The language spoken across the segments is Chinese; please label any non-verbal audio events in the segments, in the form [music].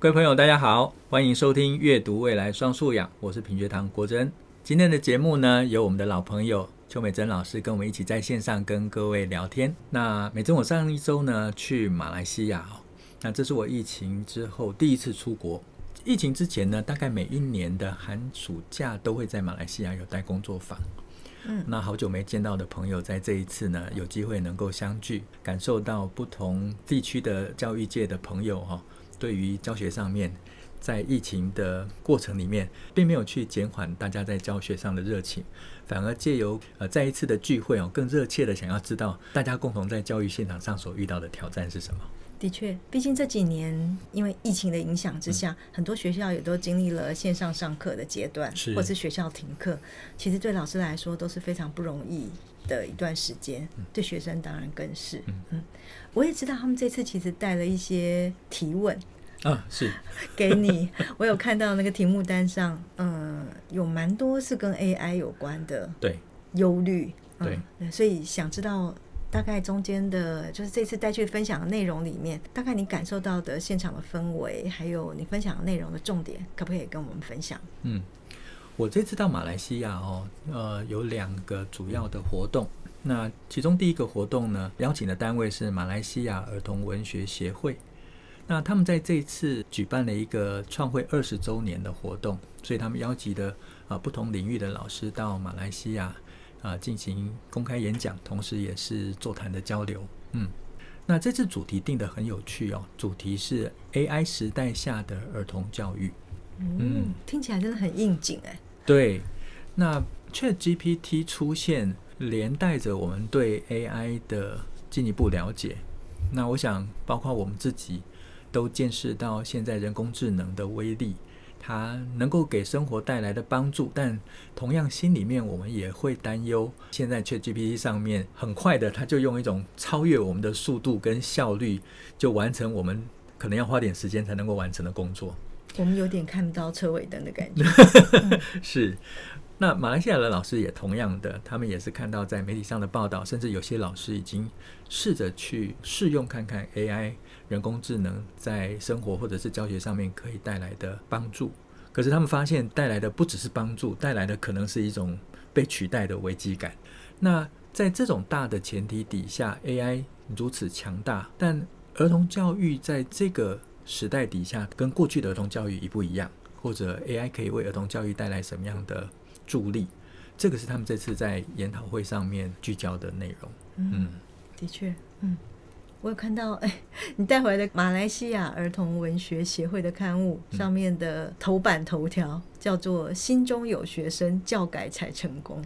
各位朋友，大家好，欢迎收听《阅读未来双素养》，我是品学堂国珍。今天的节目呢，由我们的老朋友邱美珍老师跟我们一起在线上跟各位聊天。那美珍，我上一周呢去马来西亚哦，那这是我疫情之后第一次出国。疫情之前呢，大概每一年的寒暑假都会在马来西亚有带工作坊。嗯，那好久没见到的朋友，在这一次呢，有机会能够相聚，感受到不同地区的教育界的朋友哈，对于教学上面，在疫情的过程里面，并没有去减缓大家在教学上的热情，反而借由呃再一次的聚会哦，更热切的想要知道大家共同在教育现场上所遇到的挑战是什么。的确，毕竟这几年因为疫情的影响之下，嗯，很多学校也都经历了线上上课的阶段，是或是学校停课。其实对老师来说都是非常不容易的一段时间，嗯，对学生当然更是。嗯嗯，我也知道他们这次其实带了一些提问啊，是 [laughs] 给你。我有看到那个题目单上，嗯，有蛮多是跟 AI 有关的，对，忧虑，对，嗯，所以想知道。大概中间的，就是这次带去分享的内容里面，大概你感受到的现场的氛围，还有你分享的内容的重点，可不可以跟我们分享？嗯，我这次到马来西亚哦，呃，有两个主要的活动。那其中第一个活动呢，邀请的单位是马来西亚儿童文学协会。那他们在这一次举办了一个创会二十周年的活动，所以他们邀集的啊不同领域的老师到马来西亚。啊，进行公开演讲，同时也是座谈的交流。嗯，那这次主题定得很有趣哦，主题是 AI 时代下的儿童教育。嗯，嗯，听起来真的很应景哎。对，那 ChatGPT 出现，连带着我们对 AI 的进一步了解。那我想，包括我们自己，都见识到现在人工智能的威力。它能够给生活带来的帮助，但同样心里面我们也会担忧。现在 ChatGPT 上面很快的，它就用一种超越我们的速度跟效率，就完成我们可能要花点时间才能够完成的工作。我们有点看不到车尾灯的感觉。[laughs] [laughs] 是。那马来西亚的老师也同样的，他们也是看到在媒体上的报道，甚至有些老师已经试着去试用看看 AI 人工智能在生活或者是教学上面可以带来的帮助。可是他们发现带来的不只是帮助，带来的可能是一种被取代的危机感。那在这种大的前提底下，AI 如此强大，但儿童教育在这个时代底下跟过去的儿童教育一不一样？或者 AI 可以为儿童教育带来什么样的助力，这个是他们这次在研讨会上面聚焦的内容。嗯，的确，嗯，我有看到，哎，[laughs] 你带回来的马来西亚儿童文学协会的刊物上面的头版头条叫做“心中有学生，教改才成功”。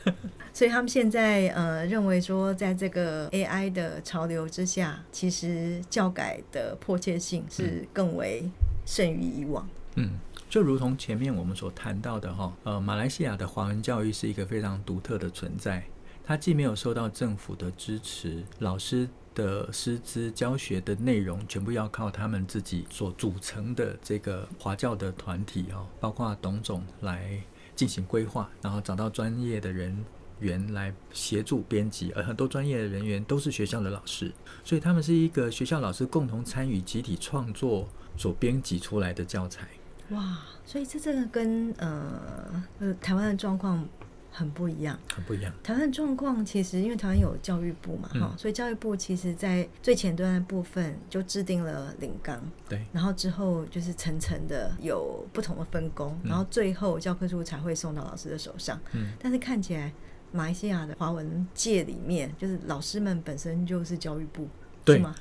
[laughs] 所以他们现在呃认为说，在这个 AI 的潮流之下，其实教改的迫切性是更为甚于以往。嗯。就如同前面我们所谈到的哈，呃，马来西亚的华文教育是一个非常独特的存在。它既没有受到政府的支持，老师的师资、教学的内容全部要靠他们自己所组成的这个华教的团体哦，包括董总来进行规划，然后找到专业的人员来协助编辑，而很多专业的人员都是学校的老师，所以他们是一个学校老师共同参与、集体创作所编辑出来的教材。哇，所以这真的跟呃呃台湾的状况很不一样，很不一样。台湾的状况其实因为台湾有教育部嘛，哈、嗯，所以教育部其实在最前端的部分就制定了领纲，对，然后之后就是层层的有不同的分工，嗯、然后最后教科书才会送到老师的手上。嗯，但是看起来马来西亚的华文界里面，就是老师们本身就是教育部。对吗？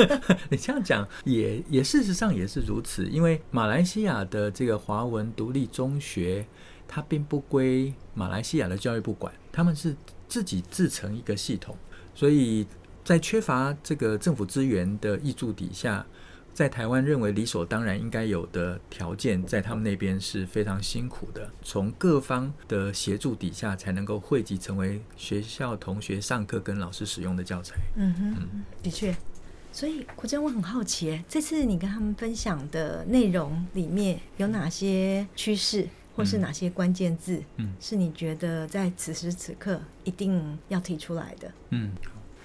[laughs] 你这样讲也也事实上也是如此，因为马来西亚的这个华文独立中学，它并不归马来西亚的教育部管，他们是自己自成一个系统，所以在缺乏这个政府资源的挹注底下。在台湾认为理所当然应该有的条件，在他们那边是非常辛苦的。从各方的协助底下，才能够汇集成为学校同学上课跟老师使用的教材。嗯哼，嗯的确。所以国珍，我很好奇，这次你跟他们分享的内容里面有哪些趋势，或是哪些关键字？嗯，是你觉得在此时此刻一定要提出来的？嗯，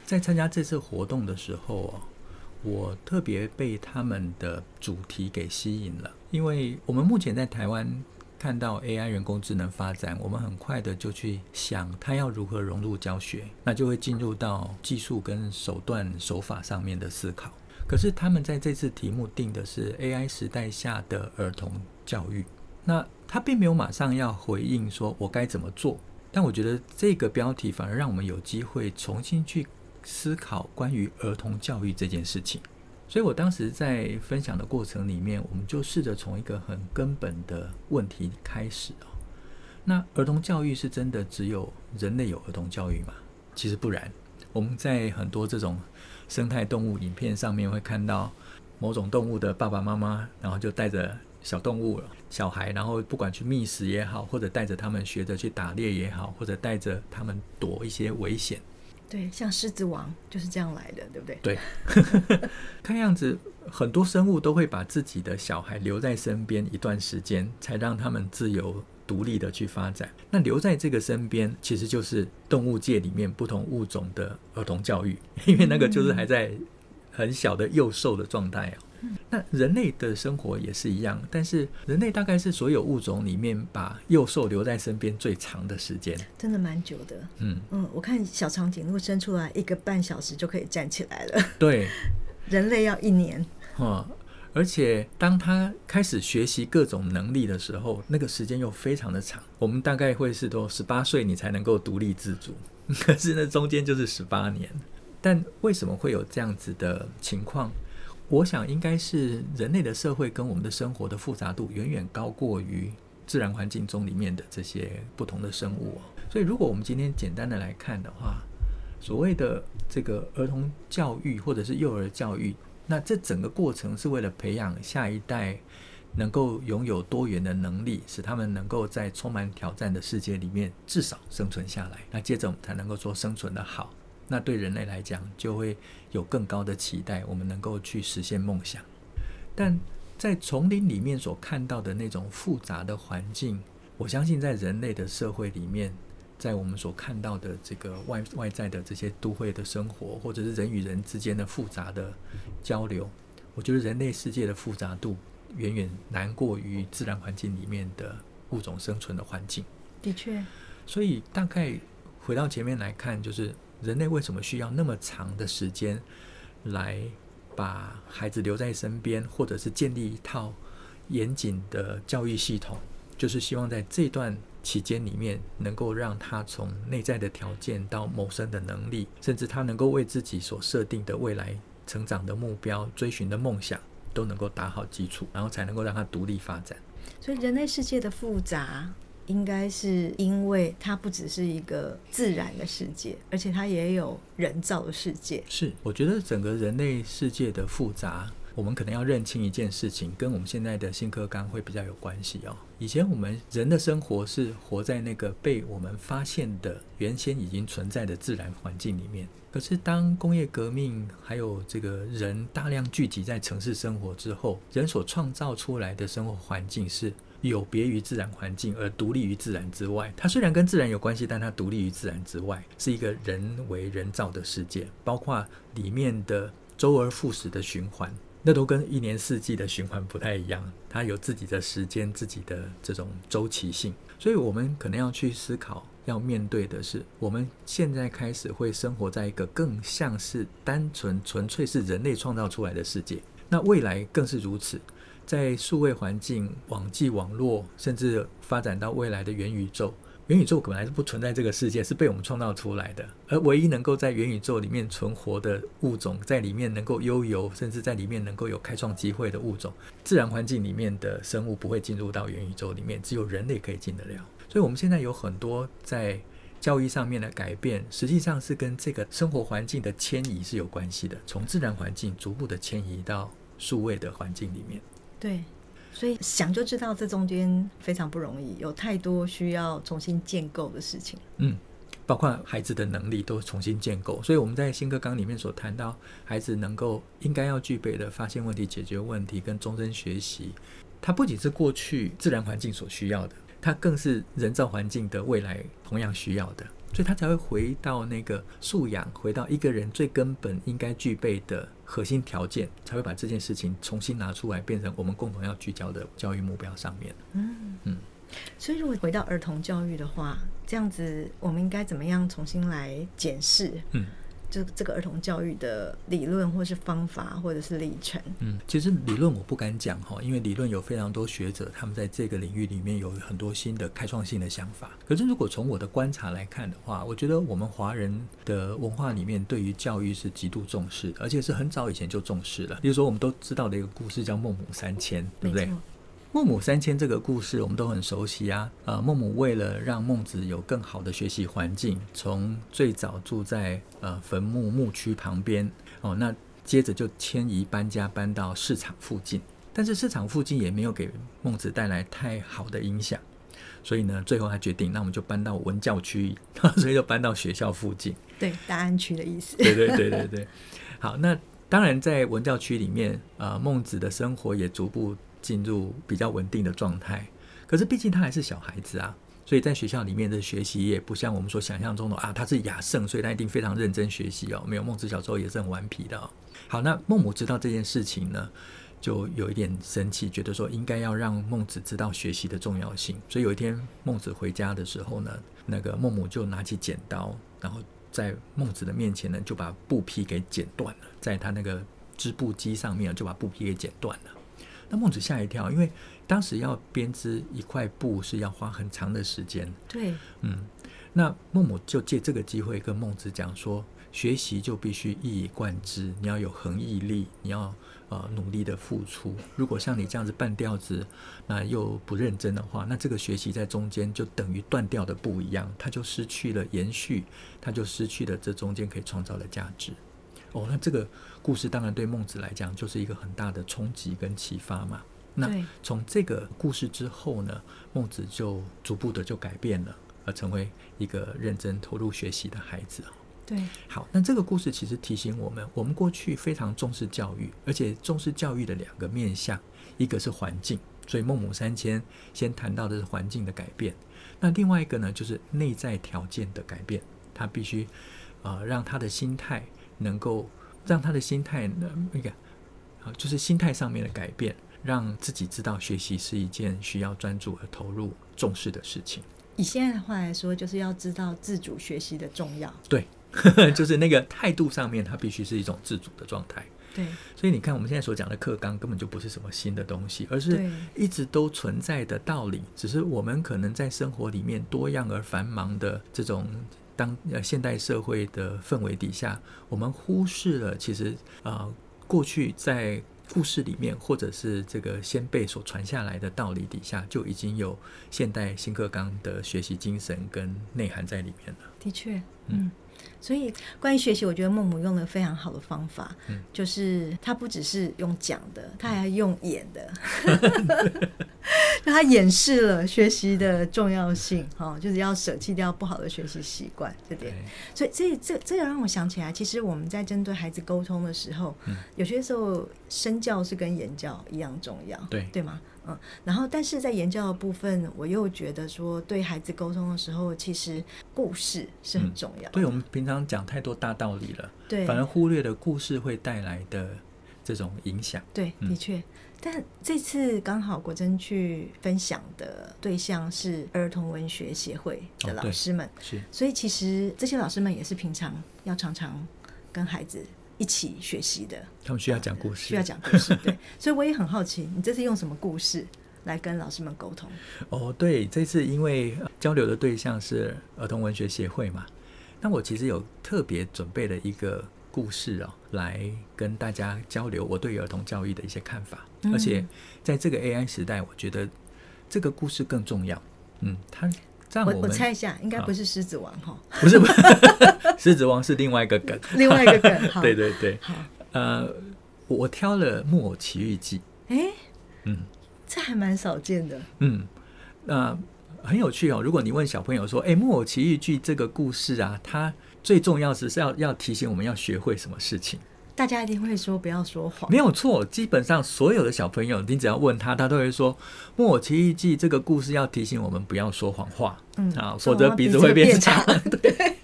在参加这次活动的时候我特别被他们的主题给吸引了，因为我们目前在台湾看到 AI 人工智能发展，我们很快的就去想它要如何融入教学，那就会进入到技术跟手段手法上面的思考。可是他们在这次题目定的是 AI 时代下的儿童教育，那他并没有马上要回应说我该怎么做，但我觉得这个标题反而让我们有机会重新去。思考关于儿童教育这件事情，所以我当时在分享的过程里面，我们就试着从一个很根本的问题开始哦。那儿童教育是真的只有人类有儿童教育吗？其实不然。我们在很多这种生态动物影片上面会看到某种动物的爸爸妈妈，然后就带着小动物、小孩，然后不管去觅食也好，或者带着他们学着去打猎也好，或者带着他们躲一些危险。对，像狮子王就是这样来的，对不对？对，[laughs] 看样子很多生物都会把自己的小孩留在身边一段时间，才让他们自由独立的去发展。那留在这个身边，其实就是动物界里面不同物种的儿童教育，因为那个就是还在很小的幼兽的状态啊。那人类的生活也是一样，但是人类大概是所有物种里面把幼兽留在身边最长的时间，真的蛮久的。嗯嗯，我看小长颈鹿生出来一个半小时就可以站起来了。对，[laughs] 人类要一年。嗯，而且当他开始学习各种能力的时候，那个时间又非常的长。我们大概会是都十八岁你才能够独立自主，[laughs] 可是那中间就是十八年。但为什么会有这样子的情况？我想应该是人类的社会跟我们的生活的复杂度远远高过于自然环境中里面的这些不同的生物。所以，如果我们今天简单的来看的话，所谓的这个儿童教育或者是幼儿教育，那这整个过程是为了培养下一代能够拥有多元的能力，使他们能够在充满挑战的世界里面至少生存下来。那接着我们才能够说生存的好。那对人类来讲，就会有更高的期待，我们能够去实现梦想。但在丛林里面所看到的那种复杂的环境，我相信在人类的社会里面，在我们所看到的这个外外在的这些都会的生活，或者是人与人之间的复杂的交流，我觉得人类世界的复杂度远远难过于自然环境里面的物种生存的环境。的确，所以大概回到前面来看，就是。人类为什么需要那么长的时间来把孩子留在身边，或者是建立一套严谨的教育系统？就是希望在这段期间里面，能够让他从内在的条件到谋生的能力，甚至他能够为自己所设定的未来成长的目标、追寻的梦想，都能够打好基础，然后才能够让他独立发展。所以，人类世界的复杂。应该是因为它不只是一个自然的世界，而且它也有人造的世界。是，我觉得整个人类世界的复杂，我们可能要认清一件事情，跟我们现在的新课纲会比较有关系哦。以前我们人的生活是活在那个被我们发现的原先已经存在的自然环境里面，可是当工业革命还有这个人大量聚集在城市生活之后，人所创造出来的生活环境是。有别于自然环境而独立于自然之外，它虽然跟自然有关系，但它独立于自然之外，是一个人为人造的世界，包括里面的周而复始的循环，那都跟一年四季的循环不太一样，它有自己的时间，自己的这种周期性，所以我们可能要去思考，要面对的是，我们现在开始会生活在一个更像是单纯纯粹是人类创造出来的世界，那未来更是如此。在数位环境、网际网络，甚至发展到未来的元宇宙，元宇宙本来是不存在这个世界，是被我们创造出来的。而唯一能够在元宇宙里面存活的物种，在里面能够悠游，甚至在里面能够有开创机会的物种，自然环境里面的生物不会进入到元宇宙里面，只有人类可以进得了。所以，我们现在有很多在教育上面的改变，实际上是跟这个生活环境的迁移是有关系的，从自然环境逐步的迁移到数位的环境里面。对，所以想就知道这中间非常不容易，有太多需要重新建构的事情。嗯，包括孩子的能力都重新建构。所以我们在新课纲里面所谈到，孩子能够应该要具备的发现问题、解决问题跟终身学习，它不仅是过去自然环境所需要的，它更是人造环境的未来同样需要的。所以他才会回到那个素养，回到一个人最根本应该具备的核心条件，才会把这件事情重新拿出来，变成我们共同要聚焦的教育目标上面。嗯嗯。所以，如果回到儿童教育的话，这样子，我们应该怎么样重新来检视？嗯。这这个儿童教育的理论，或是方法，或者是历程。嗯，其实理论我不敢讲哈，因为理论有非常多学者，他们在这个领域里面有很多新的开创性的想法。可是如果从我的观察来看的话，我觉得我们华人的文化里面对于教育是极度重视的，而且是很早以前就重视了。比如说我们都知道的一个故事叫孟母三迁，对不对？孟母三迁这个故事我们都很熟悉啊。呃，孟母为了让孟子有更好的学习环境，从最早住在呃坟墓墓区旁边哦，那接着就迁移搬家搬到市场附近。但是市场附近也没有给孟子带来太好的影响，所以呢，最后他决定，那我们就搬到文教区，[laughs] 所以就搬到学校附近。对，大安区的意思。对对对对对。好，那当然在文教区里面，呃，孟子的生活也逐步。进入比较稳定的状态，可是毕竟他还是小孩子啊，所以在学校里面的学习也不像我们所想象中的啊，他是雅圣，所以他一定非常认真学习哦。没有，孟子小时候也是很顽皮的哦。好，那孟母知道这件事情呢，就有一点生气，觉得说应该要让孟子知道学习的重要性。所以有一天孟子回家的时候呢，那个孟母就拿起剪刀，然后在孟子的面前呢，就把布匹给剪断了，在他那个织布机上面就把布匹给剪断了。那孟子吓一跳，因为当时要编织一块布是要花很长的时间。对，嗯，那孟母就借这个机会跟孟子讲说，学习就必须一以贯之，你要有恒毅力，你要呃努力的付出。如果像你这样子半吊子，那又不认真的话，那这个学习在中间就等于断掉的布一样，它就失去了延续，它就失去了这中间可以创造的价值。哦，那这个故事当然对孟子来讲就是一个很大的冲击跟启发嘛。那从这个故事之后呢，孟子就逐步的就改变了，而成为一个认真投入学习的孩子。对，好，那这个故事其实提醒我们，我们过去非常重视教育，而且重视教育的两个面向，一个是环境，所以孟母三迁先谈到的是环境的改变。那另外一个呢，就是内在条件的改变，他必须啊、呃、让他的心态。能够让他的心态呢，那个啊，就是心态上面的改变，让自己知道学习是一件需要专注和投入、重视的事情。以现在的话来说，就是要知道自主学习的重要。对，[laughs] 就是那个态度上面，它必须是一种自主的状态。对，所以你看，我们现在所讲的课纲根本就不是什么新的东西，而是一直都存在的道理，只是我们可能在生活里面多样而繁忙的这种。当呃现代社会的氛围底下，我们忽视了其实啊、呃、过去在故事里面或者是这个先辈所传下来的道理底下，就已经有现代新课纲的学习精神跟内涵在里面了。的确，嗯。所以，关于学习，我觉得孟母用了非常好的方法，嗯、就是他不只是用讲的，他还用演的，[laughs] 让他演示了学习的重要性。哈，就是要舍弃掉不好的学习习惯这点。所以，这这这也让我想起来，其实我们在针对孩子沟通的时候，嗯、有些时候身教是跟言教一样重要，对对吗？嗯，然后，但是在言教的部分，我又觉得说，对孩子沟通的时候，其实故事是很重要对，我们平常讲太多大道理了，对，反而忽略了故事会带来的这种影响。对，的确。嗯、但这次刚好国珍去分享的对象是儿童文学协会的老师们，哦、是，所以其实这些老师们也是平常要常常跟孩子。一起学习的，他们需要讲故事，需要讲故事，对，所以我也很好奇，你这次用什么故事来跟老师们沟通？哦，对，这次因为交流的对象是儿童文学协会嘛，那我其实有特别准备了一个故事哦，来跟大家交流我对儿童教育的一些看法，嗯、而且在这个 AI 时代，我觉得这个故事更重要。嗯，他。我我猜一下，应该不是狮子王哈？不是，不是，狮子王是另外一个梗，另外一个梗。[laughs] 好，对对对，好。呃，我挑了《木偶奇遇记》。哎，嗯，这还蛮少见的。嗯，那很有趣哦。如果你问小朋友说：“哎，《木偶奇遇记》这个故事啊，它最重要是是要要提醒我们要学会什么事情？”大家一定会说不要说谎，没有错。基本上所有的小朋友，你只要问他，他都会说《木偶奇遇记》这个故事要提醒我们不要说谎话，嗯啊，否则鼻子会变长。对，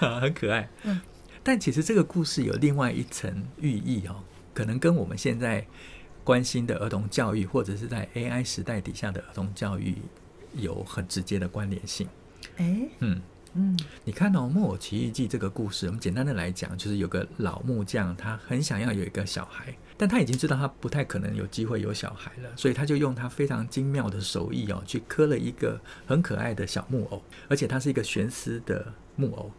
[laughs] 很可爱。嗯，但其实这个故事有另外一层寓意哦，可能跟我们现在关心的儿童教育，或者是在 AI 时代底下的儿童教育，有很直接的关联性。哎，嗯。嗯，你看哦，《木偶奇遇记》这个故事，我们简单的来讲，就是有个老木匠，他很想要有一个小孩，但他已经知道他不太可能有机会有小孩了，所以他就用他非常精妙的手艺哦，去刻了一个很可爱的小木偶，而且他是一个悬丝的木偶。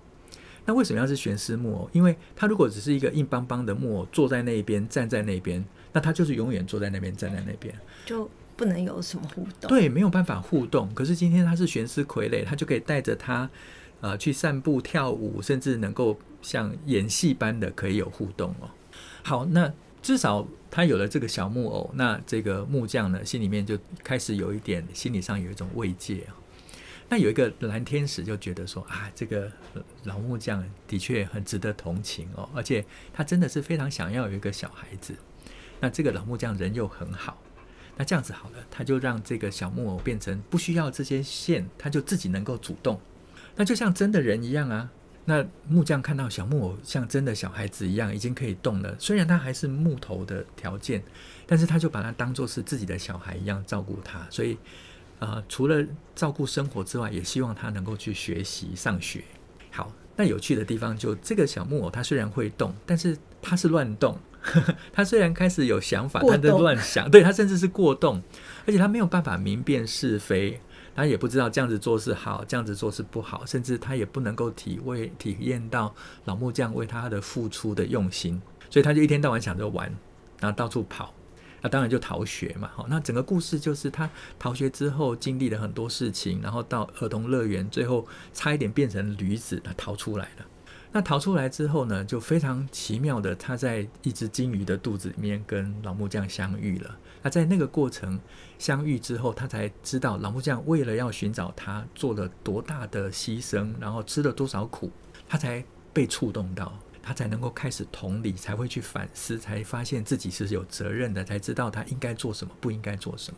那为什么要是悬丝木偶？因为他如果只是一个硬邦邦的木偶，坐在那边，站在那边，那他就是永远坐在那边，站在那边，就不能有什么互动。对，没有办法互动。可是今天他是悬丝傀儡，他就可以带着他。呃，去散步、跳舞，甚至能够像演戏般的可以有互动哦。好，那至少他有了这个小木偶，那这个木匠呢，心里面就开始有一点，心理上有一种慰藉啊。那有一个蓝天使就觉得说啊，这个老木匠的确很值得同情哦，而且他真的是非常想要有一个小孩子。那这个老木匠人又很好，那这样子好了，他就让这个小木偶变成不需要这些线，他就自己能够主动。那就像真的人一样啊！那木匠看到小木偶像真的小孩子一样，已经可以动了。虽然他还是木头的条件，但是他就把它当做是自己的小孩一样照顾他。所以，呃，除了照顾生活之外，也希望他能够去学习上学。好，那有趣的地方就这个小木偶，他虽然会动，但是他是乱动。[laughs] 他虽然开始有想法，他在乱想，对，他甚至是过动，而且他没有办法明辨是非。他也不知道这样子做是好，这样子做是不好，甚至他也不能够体会、体验到老木匠为他的付出的用心，所以他就一天到晚想着玩，然后到处跑，那当然就逃学嘛。好，那整个故事就是他逃学之后经历了很多事情，然后到儿童乐园，最后差一点变成驴子，他逃出来了。那逃出来之后呢，就非常奇妙的，他在一只金鱼的肚子里面跟老木匠相遇了。那在那个过程相遇之后，他才知道老木匠为了要寻找他做了多大的牺牲，然后吃了多少苦，他才被触动到，他才能够开始同理，才会去反思，才发现自己是有责任的，才知道他应该做什么，不应该做什么。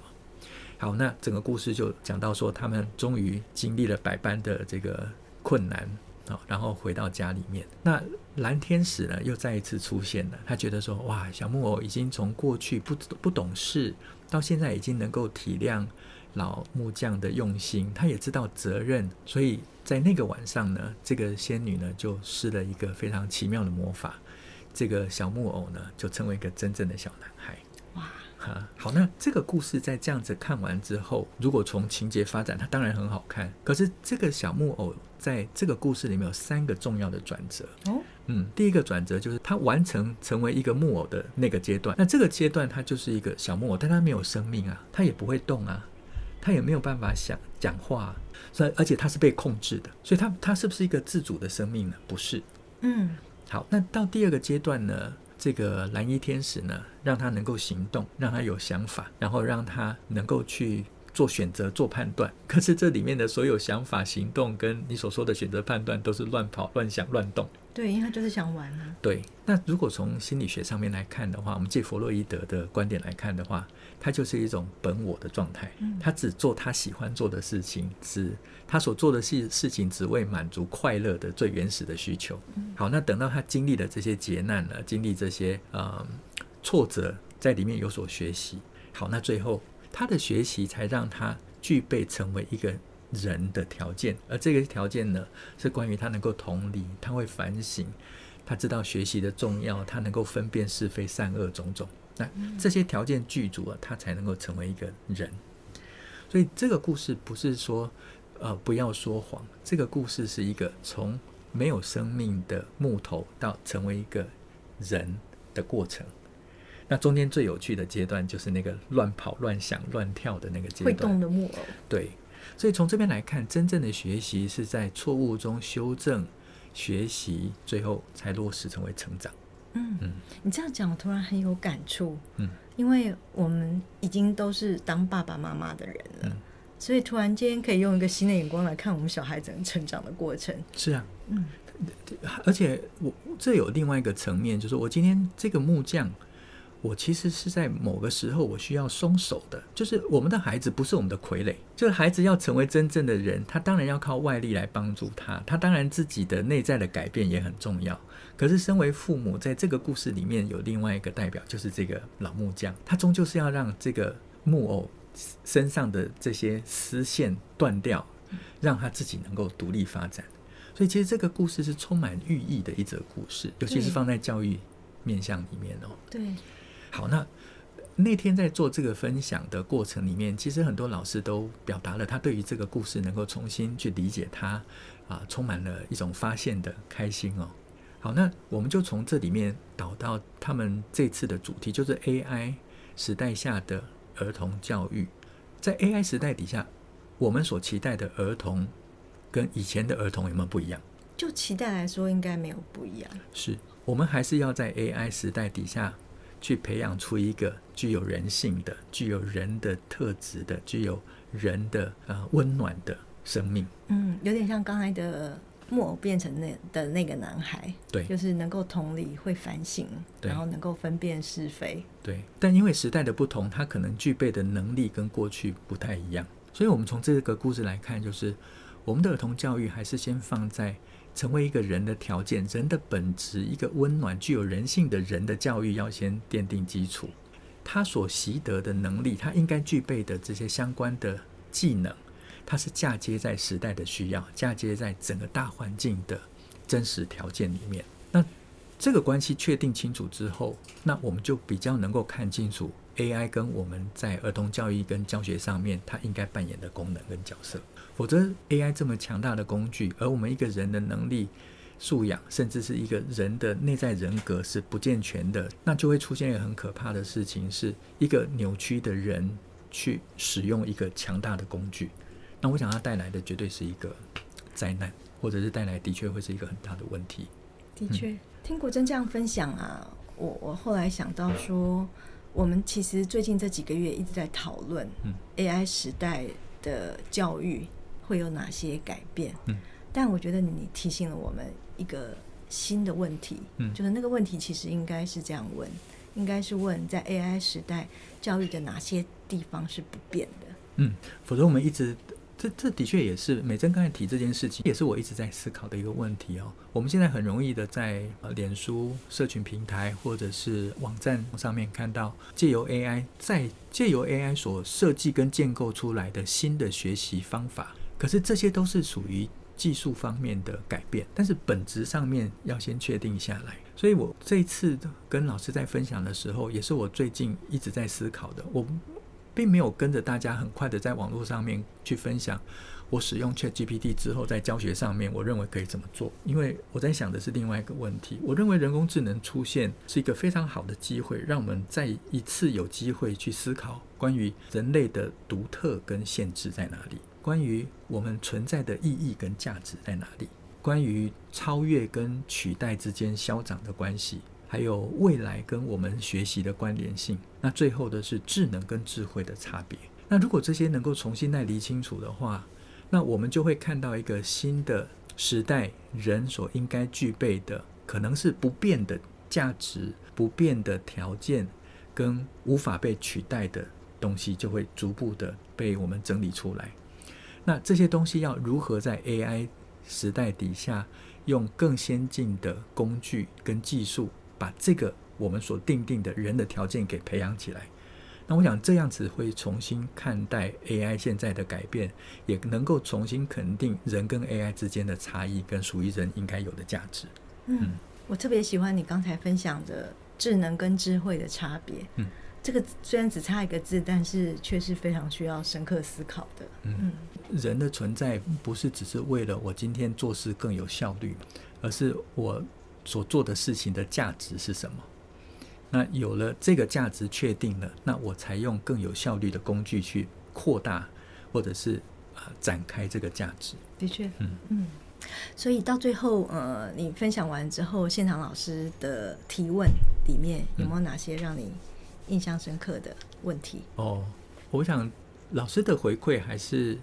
好，那整个故事就讲到说，他们终于经历了百般的这个困难。好，然后回到家里面，那蓝天使呢又再一次出现了。他觉得说，哇，小木偶已经从过去不不懂事，到现在已经能够体谅老木匠的用心，他也知道责任。所以在那个晚上呢，这个仙女呢就施了一个非常奇妙的魔法，这个小木偶呢就成为一个真正的小男孩。哇！好，那这个故事在这样子看完之后，如果从情节发展，它当然很好看。可是这个小木偶在这个故事里面有三个重要的转折。哦，嗯，第一个转折就是他完成成为一个木偶的那个阶段。那这个阶段他就是一个小木偶，但他没有生命啊，他也不会动啊，他也没有办法想讲话，所以而且他是被控制的，所以他他是不是一个自主的生命呢？不是。嗯，好，那到第二个阶段呢？这个蓝衣天使呢，让他能够行动，让他有想法，然后让他能够去做选择、做判断。[laughs] 可是这里面的所有想法、行动，跟你所说的选择、判断，都是乱跑、乱想、乱动。对，因为他就是想玩啊。对，那如果从心理学上面来看的话，我们借弗洛伊德的观点来看的话，他就是一种本我的状态。他只做他喜欢做的事情，只他所做的事事情只为满足快乐的最原始的需求。好，那等到他经历了这些劫难了，经历这些呃挫折，在里面有所学习。好，那最后他的学习才让他具备成为一个。人的条件，而这个条件呢，是关于他能够同理，他会反省，他知道学习的重要，他能够分辨是非善恶种种。那这些条件具足了，他才能够成为一个人。所以这个故事不是说，呃，不要说谎。这个故事是一个从没有生命的木头到成为一个人的过程。那中间最有趣的阶段，就是那个乱跑、乱想、乱跳的那个阶段。会动的木偶。对。所以从这边来看，真正的学习是在错误中修正、学习，最后才落实成为成长。嗯嗯，你这样讲，我突然很有感触。嗯，因为我们已经都是当爸爸妈妈的人了，嗯，所以突然间可以用一个新的眼光来看我们小孩子成长的过程。是啊，嗯，而且我这有另外一个层面，就是我今天这个木匠。我其实是在某个时候我需要松手的，就是我们的孩子不是我们的傀儡，就是孩子要成为真正的人，他当然要靠外力来帮助他，他当然自己的内在的改变也很重要。可是身为父母，在这个故事里面有另外一个代表，就是这个老木匠，他终究是要让这个木偶身上的这些丝线断掉，让他自己能够独立发展。所以其实这个故事是充满寓意的一则故事，尤其是放在教育面向里面哦。对。好，那那天在做这个分享的过程里面，其实很多老师都表达了他对于这个故事能够重新去理解它，啊，充满了一种发现的开心哦。好，那我们就从这里面导到他们这次的主题，就是 AI 时代下的儿童教育。在 AI 时代底下，我们所期待的儿童跟以前的儿童有没有不一样？就期待来说，应该没有不一样。是我们还是要在 AI 时代底下。去培养出一个具有人性的、具有人的特质的、具有人的呃温暖的生命。嗯，有点像刚才的木偶变成那的那个男孩，对，就是能够同理、会反省，对，然后能够分辨是非。对，但因为时代的不同，他可能具备的能力跟过去不太一样，所以我们从这个故事来看，就是我们的儿童教育还是先放在。成为一个人的条件，人的本质，一个温暖、具有人性的人的教育，要先奠定基础。他所习得的能力，他应该具备的这些相关的技能，它是嫁接在时代的需要，嫁接在整个大环境的真实条件里面。那这个关系确定清楚之后，那我们就比较能够看清楚 AI 跟我们在儿童教育跟教学上面，它应该扮演的功能跟角色。否则，AI 这么强大的工具，而我们一个人的能力、素养，甚至是一个人的内在人格是不健全的，那就会出现一个很可怕的事情，是一个扭曲的人去使用一个强大的工具。那我想，它带来的绝对是一个灾难，或者是带来的确会是一个很大的问题。的确，听国珍这样分享啊，我我后来想到说，我们其实最近这几个月一直在讨论 AI 时代的教育。会有哪些改变？嗯，但我觉得你提醒了我们一个新的问题，嗯，就是那个问题其实应该是这样问，应该是问在 AI 时代教育的哪些地方是不变的？嗯，否则我们一直这这的确也是美珍刚才提这件事情，也是我一直在思考的一个问题哦。我们现在很容易的在呃脸书社群平台或者是网站上面看到，借由 AI 在借由 AI 所设计跟建构出来的新的学习方法。可是这些都是属于技术方面的改变，但是本质上面要先确定下来。所以我这一次跟老师在分享的时候，也是我最近一直在思考的。我并没有跟着大家很快的在网络上面去分享我使用 ChatGPT 之后在教学上面，我认为可以怎么做。因为我在想的是另外一个问题。我认为人工智能出现是一个非常好的机会，让我们再一次有机会去思考关于人类的独特跟限制在哪里。关于我们存在的意义跟价值在哪里？关于超越跟取代之间消长的关系，还有未来跟我们学习的关联性。那最后的是智能跟智慧的差别。那如果这些能够重新再理清楚的话，那我们就会看到一个新的时代，人所应该具备的，可能是不变的价值、不变的条件，跟无法被取代的东西，就会逐步的被我们整理出来。那这些东西要如何在 AI 时代底下，用更先进的工具跟技术，把这个我们所定定的人的条件给培养起来？那我想这样子会重新看待 AI 现在的改变，也能够重新肯定人跟 AI 之间的差异跟属于人应该有的价值。嗯，嗯，我特别喜欢你刚才分享的智能跟智慧的差别。嗯。这个虽然只差一个字，但是却是非常需要深刻思考的。嗯，人的存在不是只是为了我今天做事更有效率，而是我所做的事情的价值是什么？那有了这个价值确定了，那我才用更有效率的工具去扩大，或者是啊展开这个价值。的确，嗯嗯。所以到最后，呃，你分享完之后，现场老师的提问里面有没有哪些让你？印象深刻的问题哦，我想老师的回馈还是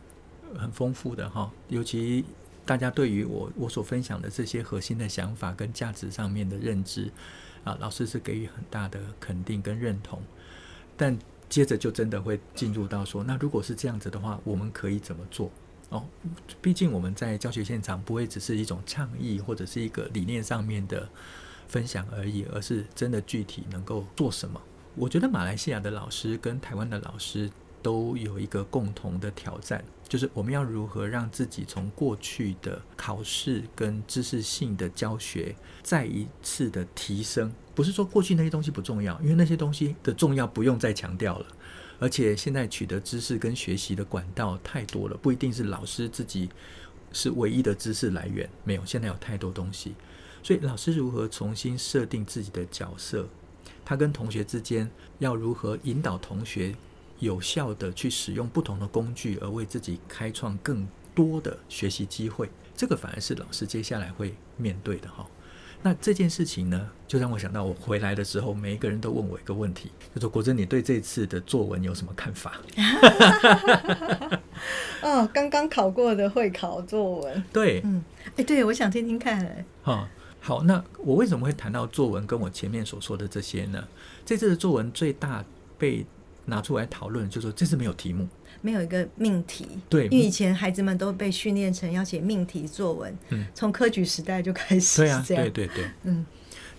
很丰富的哈，尤其大家对于我我所分享的这些核心的想法跟价值上面的认知，啊，老师是给予很大的肯定跟认同，但接着就真的会进入到说，那如果是这样子的话，我们可以怎么做？哦，毕竟我们在教学现场不会只是一种倡议或者是一个理念上面的分享而已，而是真的具体能够做什么。我觉得马来西亚的老师跟台湾的老师都有一个共同的挑战，就是我们要如何让自己从过去的考试跟知识性的教学再一次的提升。不是说过去那些东西不重要，因为那些东西的重要不用再强调了。而且现在取得知识跟学习的管道太多了，不一定是老师自己是唯一的知识来源。没有，现在有太多东西，所以老师如何重新设定自己的角色？他跟同学之间要如何引导同学有效的去使用不同的工具，而为自己开创更多的学习机会？这个反而是老师接下来会面对的哈。那这件事情呢，就让我想到我回来的时候，每一个人都问我一个问题，就说：“国珍，你对这次的作文有什么看法？”哦，[laughs] 刚刚考过的会考作文，[laughs] 对，嗯，哎，对，我想听听看，哎，哈。好，那我为什么会谈到作文？跟我前面所说的这些呢？这次的作文最大被拿出来讨论，就说这次没有题目，没有一个命题。对，因为以前孩子们都被训练成要写命题作文，嗯，从科举时代就开始。对啊，对对对，嗯。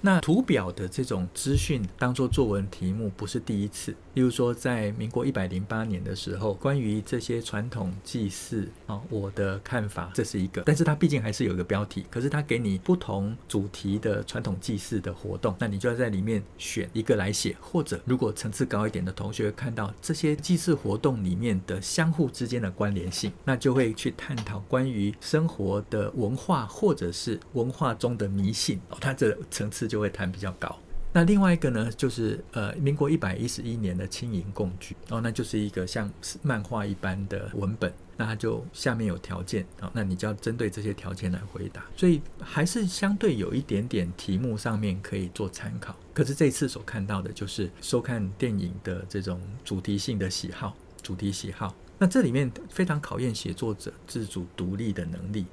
那图表的这种资讯当做作文题目不是第一次，例如说在民国一百零八年的时候，关于这些传统祭祀啊，我的看法这是一个，但是它毕竟还是有一个标题，可是它给你不同主题的传统祭祀的活动，那你就要在里面选一个来写，或者如果层次高一点的同学看到这些祭祀活动里面的相互之间的关联性，那就会去探讨关于生活的文化或者是文化中的迷信哦，它这层次。就会谈比较高。那另外一个呢，就是呃，民国一百一十一年的青银共聚哦，那就是一个像漫画一般的文本。那它就下面有条件啊，那你就要针对这些条件来回答。所以还是相对有一点点题目上面可以做参考。可是这次所看到的就是收看电影的这种主题性的喜好，主题喜好。那这里面非常考验写作者自主独立的能力。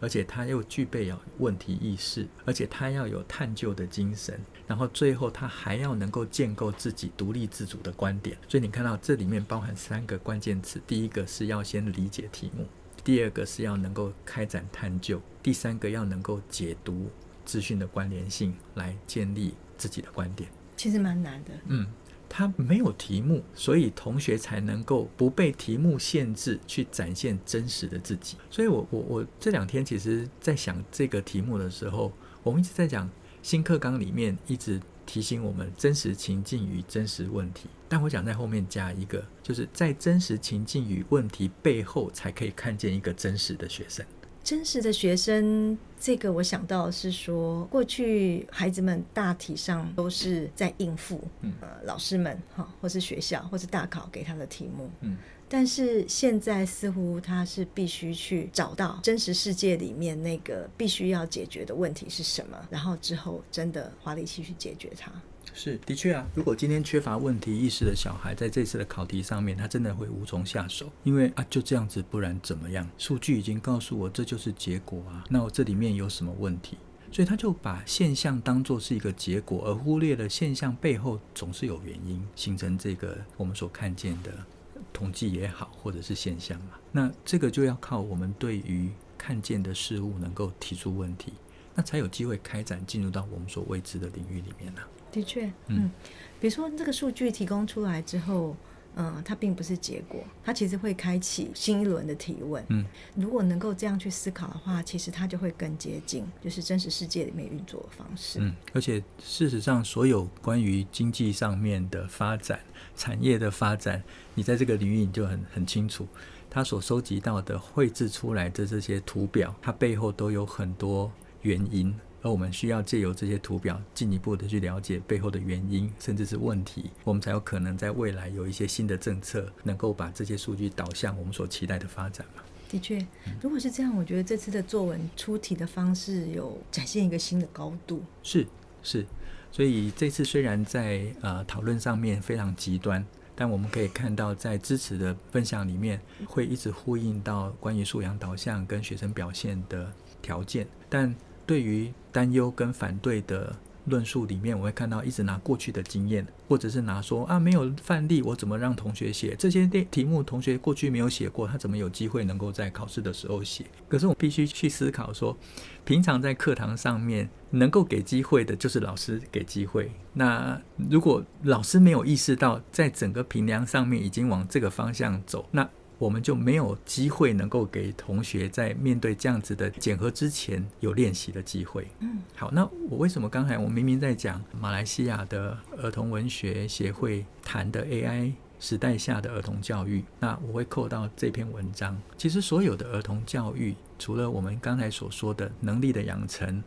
而且他又具备有问题意识，而且他要有探究的精神，然后最后他还要能够建构自己独立自主的观点。所以你看到这里面包含三个关键词：第一个是要先理解题目，第二个是要能够开展探究，第三个要能够解读资讯的关联性，来建立自己的观点。其实蛮难的，嗯。他没有题目，所以同学才能够不被题目限制去展现真实的自己。所以我我我这两天其实在想这个题目的时候，我们一直在讲新课纲里面一直提醒我们真实情境与真实问题，但我想在后面加一个，就是在真实情境与问题背后才可以看见一个真实的学生。真实的学生，这个我想到是说，过去孩子们大体上都是在应付，嗯，呃，老师们哈，或是学校，或是大考给他的题目，嗯，但是现在似乎他是必须去找到真实世界里面那个必须要解决的问题是什么，然后之后真的花力气去解决它。是，的确啊。如果今天缺乏问题意识的小孩，在这次的考题上面，他真的会无从下手，因为啊，就这样子，不然怎么样？数据已经告诉我，这就是结果啊。那我这里面有什么问题？所以他就把现象当作是一个结果，而忽略了现象背后总是有原因，形成这个我们所看见的统计也好，或者是现象嘛。那这个就要靠我们对于看见的事物能够提出问题，那才有机会开展进入到我们所未知的领域里面呢、啊。的确，嗯，比如说这个数据提供出来之后，嗯、呃，它并不是结果，它其实会开启新一轮的提问。嗯，如果能够这样去思考的话，其实它就会更接近，就是真实世界里面运作的方式。嗯，而且事实上，所有关于经济上面的发展、产业的发展，你在这个领域你就很很清楚，它所收集到的绘制出来的这些图表，它背后都有很多原因。而我们需要借由这些图表，进一步的去了解背后的原因，甚至是问题，我们才有可能在未来有一些新的政策，能够把这些数据导向我们所期待的发展嘛。的确，如果是这样，我觉得这次的作文出题的方式有展现一个新的高度。是是，所以这次虽然在呃讨论上面非常极端，但我们可以看到，在支持的分享里面，会一直呼应到关于素养导向跟学生表现的条件，但。对于担忧跟反对的论述里面，我会看到一直拿过去的经验，或者是拿说啊没有范例，我怎么让同学写这些题目？同学过去没有写过，他怎么有机会能够在考试的时候写？可是我必须去思考说，平常在课堂上面能够给机会的，就是老师给机会。那如果老师没有意识到，在整个评量上面已经往这个方向走，那我们就没有机会能够给同学在面对这样子的检核之前有练习的机会。嗯，好，那我为什么刚才我明明在讲马来西亚的儿童文学协会谈的 AI 时代下的儿童教育？那我会扣到这篇文章。其实所有的儿童教育，除了我们刚才所说的能力的养成。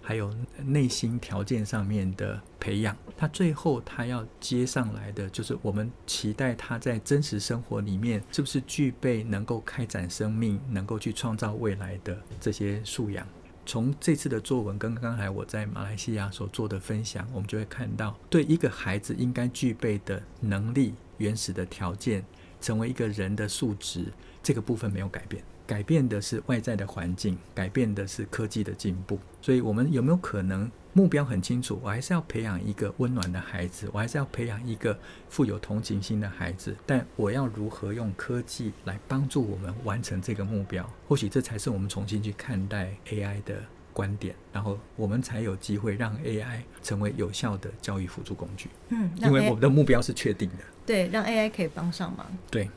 还有内心条件上面的培养，他最后他要接上来的就是我们期待他在真实生活里面是不是具备能够开展生命、能够去创造未来的这些素养。从这次的作文跟刚才我在马来西亚所做的分享，我们就会看到，对一个孩子应该具备的能力、原始的条件，成为一个人的素质，这个部分没有改变。改变的是外在的环境，改变的是科技的进步。所以，我们有没有可能目标很清楚？我还是要培养一个温暖的孩子，我还是要培养一个富有同情心的孩子。但我要如何用科技来帮助我们完成这个目标？或许这才是我们重新去看待 AI 的观点，然后我们才有机会让 AI 成为有效的教育辅助工具。嗯，因为我们的目标是确定的。对，让 AI 可以帮上忙。对，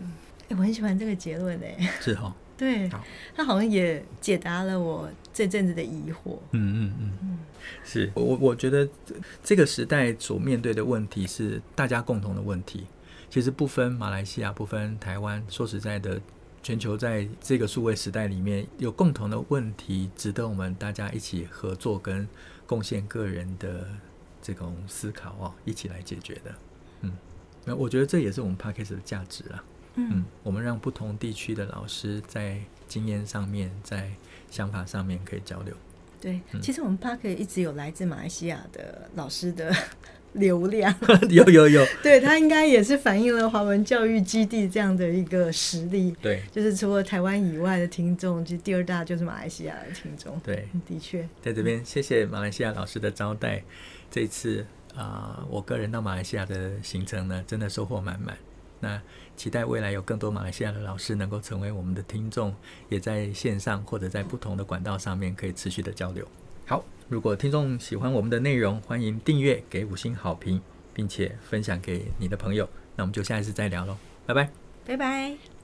我很喜欢这个结论诶。是哈。对，他好像也解答了我这阵子的疑惑。嗯嗯嗯，是我我觉得这个时代所面对的问题是大家共同的问题。其实不分马来西亚，不分台湾，说实在的，全球在这个数位时代里面有共同的问题，值得我们大家一起合作跟贡献个人的这种思考哦，一起来解决的。嗯，那我觉得这也是我们 Podcast 的价值啊。嗯，我们让不同地区的老师在经验上面，在想法上面可以交流。对，嗯、其实我们 Podcast 一直有来自马来西亚的老师的 [laughs] 流量，有 [laughs] 有有。对，他应该也是反映了华文教育基地这样的一个实力。对，就是除了台湾以外的听众，其实第二大就是马来西亚的听众。对，的确，在这边谢谢马来西亚老师的招待。这次啊、呃，我个人到马来西亚的行程呢，真的收获满满。那期待未来有更多马来西亚的老师能够成为我们的听众，也在线上或者在不同的管道上面可以持续的交流。好，如果听众喜欢我们的内容，欢迎订阅、给五星好评，并且分享给你的朋友。那我们就下一次再聊喽，拜拜，拜拜。